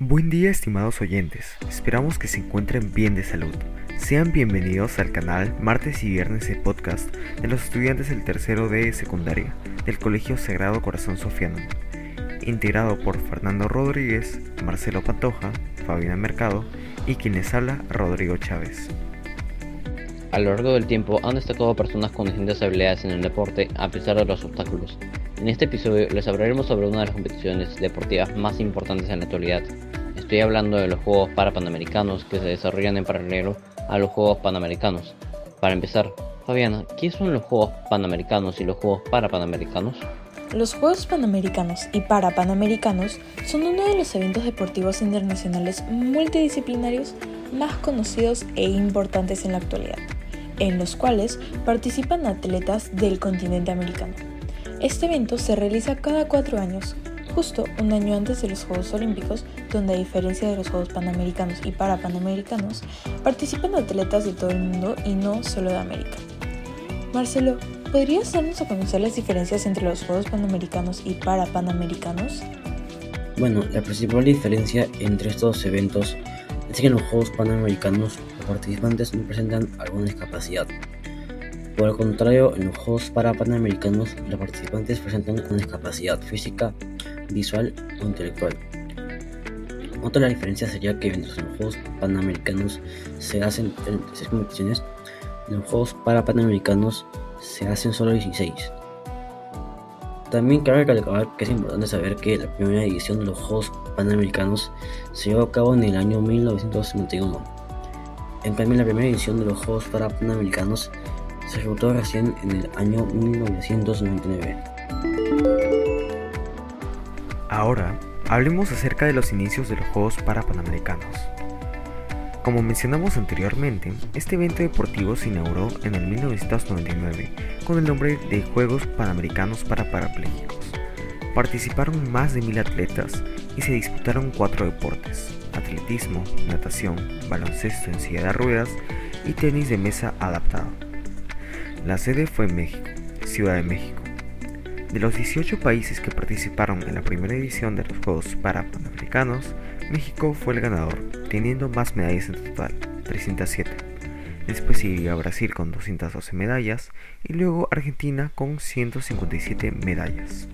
Buen día estimados oyentes, esperamos que se encuentren bien de salud. Sean bienvenidos al canal Martes y Viernes de Podcast de los estudiantes del tercero de secundaria del Colegio Sagrado Corazón Sofiano, integrado por Fernando Rodríguez, Marcelo Patoja, Fabiana Mercado y quien les habla Rodrigo Chávez. A lo largo del tiempo han destacado personas con distintas habilidades en el deporte a pesar de los obstáculos. En este episodio les hablaremos sobre una de las competiciones deportivas más importantes en la actualidad. Estoy hablando de los Juegos Parapanamericanos que se desarrollan en paralelo a los Juegos Panamericanos. Para empezar, Fabiana, ¿qué son los Juegos Panamericanos y los Juegos Parapanamericanos? Los Juegos Panamericanos y Parapanamericanos son uno de los eventos deportivos internacionales multidisciplinarios más conocidos e importantes en la actualidad en los cuales participan atletas del continente americano. Este evento se realiza cada cuatro años, justo un año antes de los Juegos Olímpicos, donde a diferencia de los Juegos Panamericanos y Parapanamericanos, participan atletas de todo el mundo y no solo de América. Marcelo, ¿podrías darnos a conocer las diferencias entre los Juegos Panamericanos y Parapanamericanos? Bueno, la principal diferencia entre estos eventos es que en los Juegos Panamericanos los participantes no presentan alguna discapacidad. Por el contrario, en los Juegos Parapanamericanos los participantes presentan una discapacidad física, visual o intelectual. Otra diferencias sería que mientras en los Juegos Panamericanos se hacen 36 competiciones, en los Juegos Parapanamericanos se hacen solo 16. También cabe recalcar que es importante saber que la primera edición de los Juegos Panamericanos se llevó a cabo en el año 1951. En cambio, la primera edición de los Juegos Panamericanos se ejecutó recién en el año 1999. Ahora, hablemos acerca de los inicios de los Juegos Parapanamericanos. Como mencionamos anteriormente, este evento deportivo se inauguró en el 1999 con el nombre de Juegos Panamericanos para Parapléjicos. Participaron más de mil atletas y se disputaron cuatro deportes, atletismo, natación, baloncesto en silla de ruedas y tenis de mesa adaptado. La sede fue en México, Ciudad de México. De los 18 países que participaron en la primera edición de los Juegos Parapanamericanos, México fue el ganador, teniendo más medallas en total, 307. Después siguió Brasil con 212 medallas y luego Argentina con 157 medallas.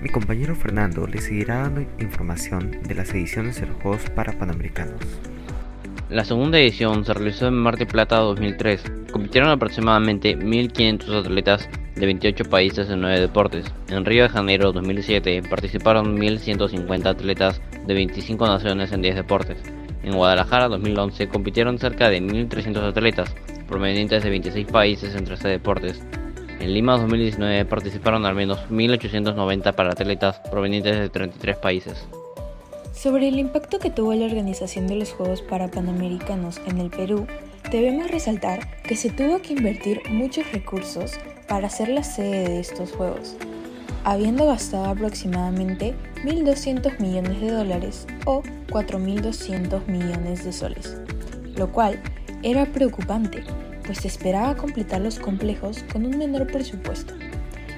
Mi compañero Fernando le seguirá dando información de las ediciones de los Juegos Parapanamericanos. La segunda edición se realizó en Mar del Plata 2003. Compitieron aproximadamente 1.500 atletas de 28 países en 9 deportes. En Río de Janeiro 2007 participaron 1.150 atletas de 25 naciones en 10 deportes. En Guadalajara 2011 compitieron cerca de 1.300 atletas provenientes de 26 países en 13 deportes. En Lima 2019 participaron al menos 1.890 para atletas provenientes de 33 países. Sobre el impacto que tuvo la organización de los Juegos Parapanamericanos en el Perú, debemos resaltar que se tuvo que invertir muchos recursos para ser la sede de estos Juegos, habiendo gastado aproximadamente 1.200 millones de dólares o 4.200 millones de soles, lo cual era preocupante, pues se esperaba completar los complejos con un menor presupuesto.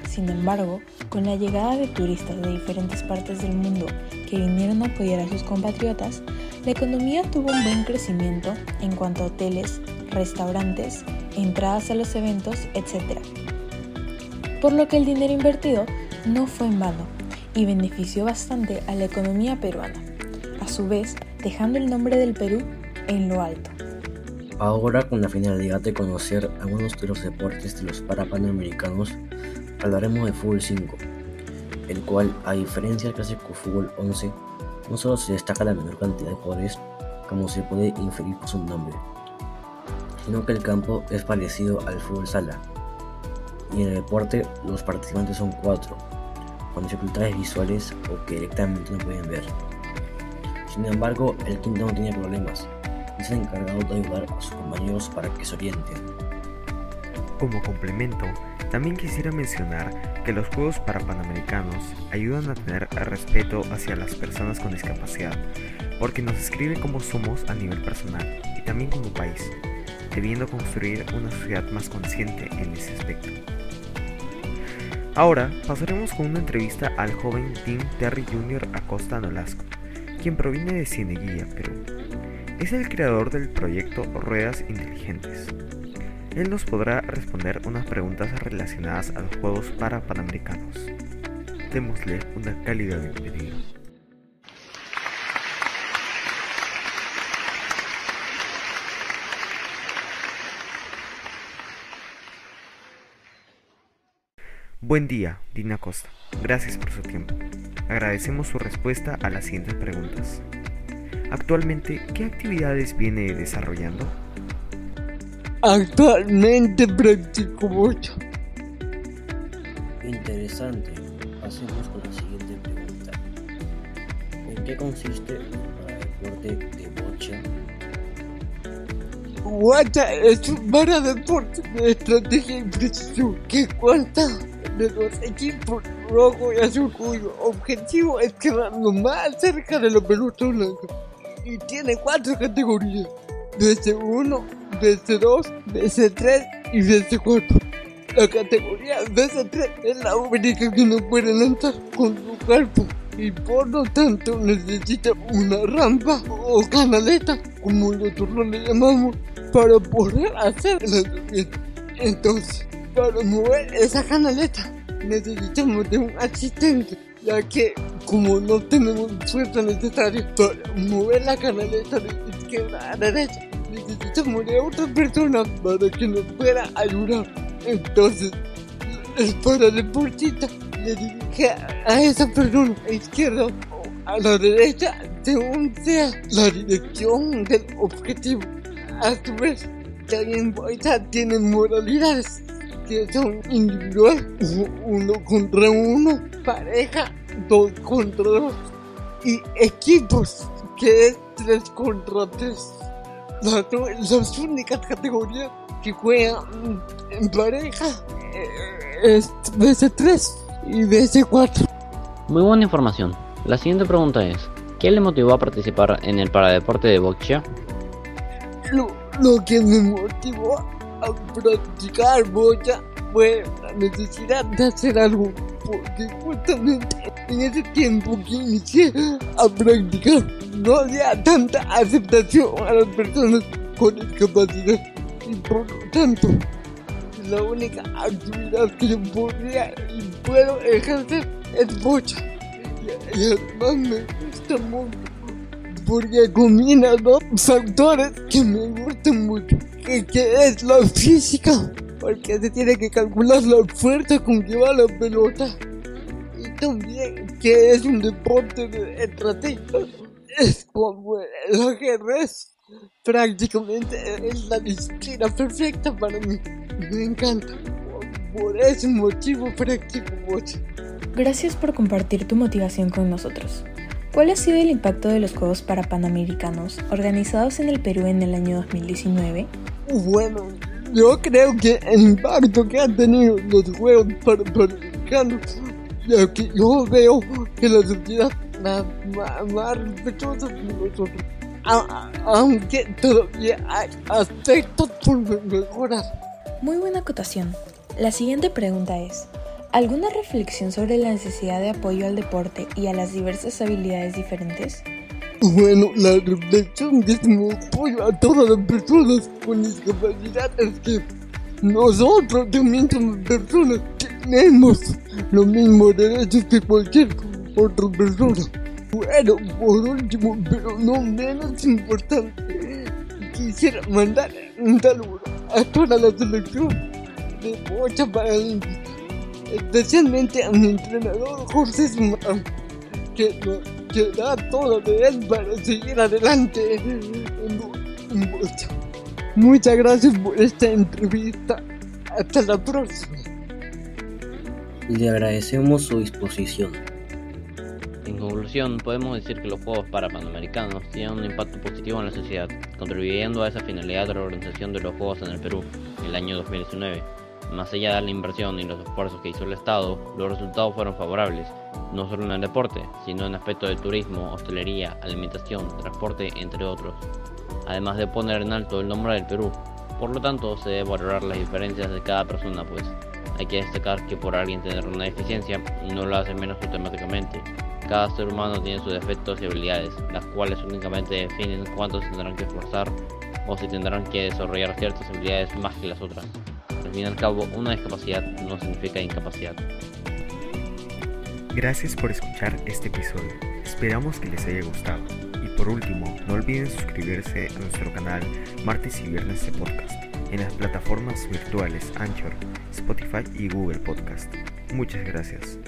Sin embargo, con la llegada de turistas de diferentes partes del mundo que vinieron a apoyar a sus compatriotas, la economía tuvo un buen crecimiento en cuanto a hoteles, restaurantes, entradas a los eventos, etc. Por lo que el dinero invertido no fue en vano y benefició bastante a la economía peruana, a su vez dejando el nombre del Perú en lo alto. Ahora, con la finalidad de conocer algunos de los deportes de los Parapanamericanos, hablaremos de Fútbol 5, el cual, a diferencia del clásico Fútbol 11, no solo se destaca la menor cantidad de jugadores, como se puede inferir por su nombre, sino que el campo es parecido al fútbol sala, y en el deporte los participantes son cuatro, con dificultades visuales o que directamente no pueden ver. Sin embargo, el quinto no tiene problemas, y es el encargado de ayudar a sus compañeros para que se orienten. Como complemento, también quisiera mencionar que los Juegos Parapanamericanos ayudan a tener respeto hacia las personas con discapacidad, porque nos escribe cómo somos a nivel personal y también como país, debiendo construir una sociedad más consciente en ese aspecto. Ahora pasaremos con una entrevista al joven Tim Terry Jr. Acosta Nolasco, quien proviene de Cineguía, Perú. Es el creador del proyecto Ruedas Inteligentes. Él nos podrá responder unas preguntas relacionadas a los Juegos para Panamericanos. Démosle una cálida bienvenida. Buen día, Dina Costa. Gracias por su tiempo. Agradecemos su respuesta a las siguientes preguntas. Actualmente, ¿qué actividades viene desarrollando? Actualmente practico mucho. Interesante. Pasemos con la siguiente pregunta. ¿En qué consiste el deporte de bocha? Bocha es un para deporte de estrategia y precisión que cuenta de los equipos rojo y azul cuyo objetivo es quedar lo más cerca de la pelota blanca. Y tiene cuatro categorías. DC1, DC2, DC3 y DC4. La categoría DC3 es la única que no puede lanzar con su cuerpo y por lo tanto necesita una rampa o canaleta, como nosotros le llamamos, para poder hacer la Entonces, para mover esa canaleta necesitamos de un asistente, ya que como no tenemos fuerza necesaria para mover la canaleta de izquierda a derecha, necesitamos de otra persona para que nos pueda ayudar. Entonces, el paradeportista le dirige a esa persona a izquierda o a la derecha según sea la dirección del objetivo. A su vez, también tiene modalidades son individual, uno contra uno, pareja, dos contra dos, y equipos, que es tres contra tres. Las, las únicas categorías que juegan en pareja eh, es BC3 y BC4. Muy buena información. La siguiente pregunta es, ¿qué le motivó a participar en el paradeporte de boxeo? Lo, lo que me motivó a practicar bocha fue la necesidad de hacer algo, porque justamente en ese tiempo que inicié a practicar no había tanta aceptación a las personas con discapacidad. Y por lo tanto la única actividad que yo podría y puedo ejercer es bocha. Y además me gusta mucho porque combina dos factores que me gustan mucho que, que es la física porque se tiene que calcular la fuerza con que va la pelota. Y también que es un deporte de estrategia. Es como el ajedrez. Prácticamente es la disciplina perfecta para mí. Me encanta. Por ese motivo practico mucho. Gracias por compartir tu motivación con nosotros. ¿Cuál ha sido el impacto de los Juegos para Panamericanos organizados en el Perú en el año 2019? Bueno, yo creo que el impacto que han tenido los Juegos para Panamericanos, ya que yo veo que la sociedad más, más, más respetuosa de nosotros, aunque todavía hay aspectos por mejorar. Muy buena acotación. La siguiente pregunta es, ¿alguna reflexión sobre la necesidad de apoyo al deporte y a las diversas habilidades diferentes? Bueno, la reflexión que me apoyo a todas las personas con discapacidad es que nosotros también somos personas, tenemos los mismos derechos que cualquier otra persona. Bueno, por último, pero no menos importante, quisiera mandar un saludo a toda la selección de bocha paralímpica, especialmente a mi entrenador José Sumán, que, que da todo de él para seguir adelante bocha. Muchas gracias por esta entrevista. Hasta la próxima. Le agradecemos su disposición. En conclusión, podemos decir que los Juegos para Panamericanos tienen un impacto positivo en la sociedad, contribuyendo a esa finalidad de la organización de los Juegos en el Perú en el año 2019. Más allá de la inversión y los esfuerzos que hizo el Estado, los resultados fueron favorables, no solo en el deporte, sino en aspectos de turismo, hostelería, alimentación, transporte, entre otros. Además de poner en alto el nombre del Perú, por lo tanto se debe valorar las diferencias de cada persona, pues hay que destacar que por alguien tener una deficiencia no lo hace menos automáticamente, Cada ser humano tiene sus defectos y habilidades, las cuales únicamente definen cuánto tendrán que esforzar o si tendrán que desarrollar ciertas habilidades más que las otras. Al fin y al cabo, una discapacidad no significa incapacidad. Gracias por escuchar este episodio, esperamos que les haya gustado. Y por último, no olviden suscribirse a nuestro canal martes y viernes de podcast en las plataformas virtuales Anchor, Spotify y Google Podcast. Muchas gracias.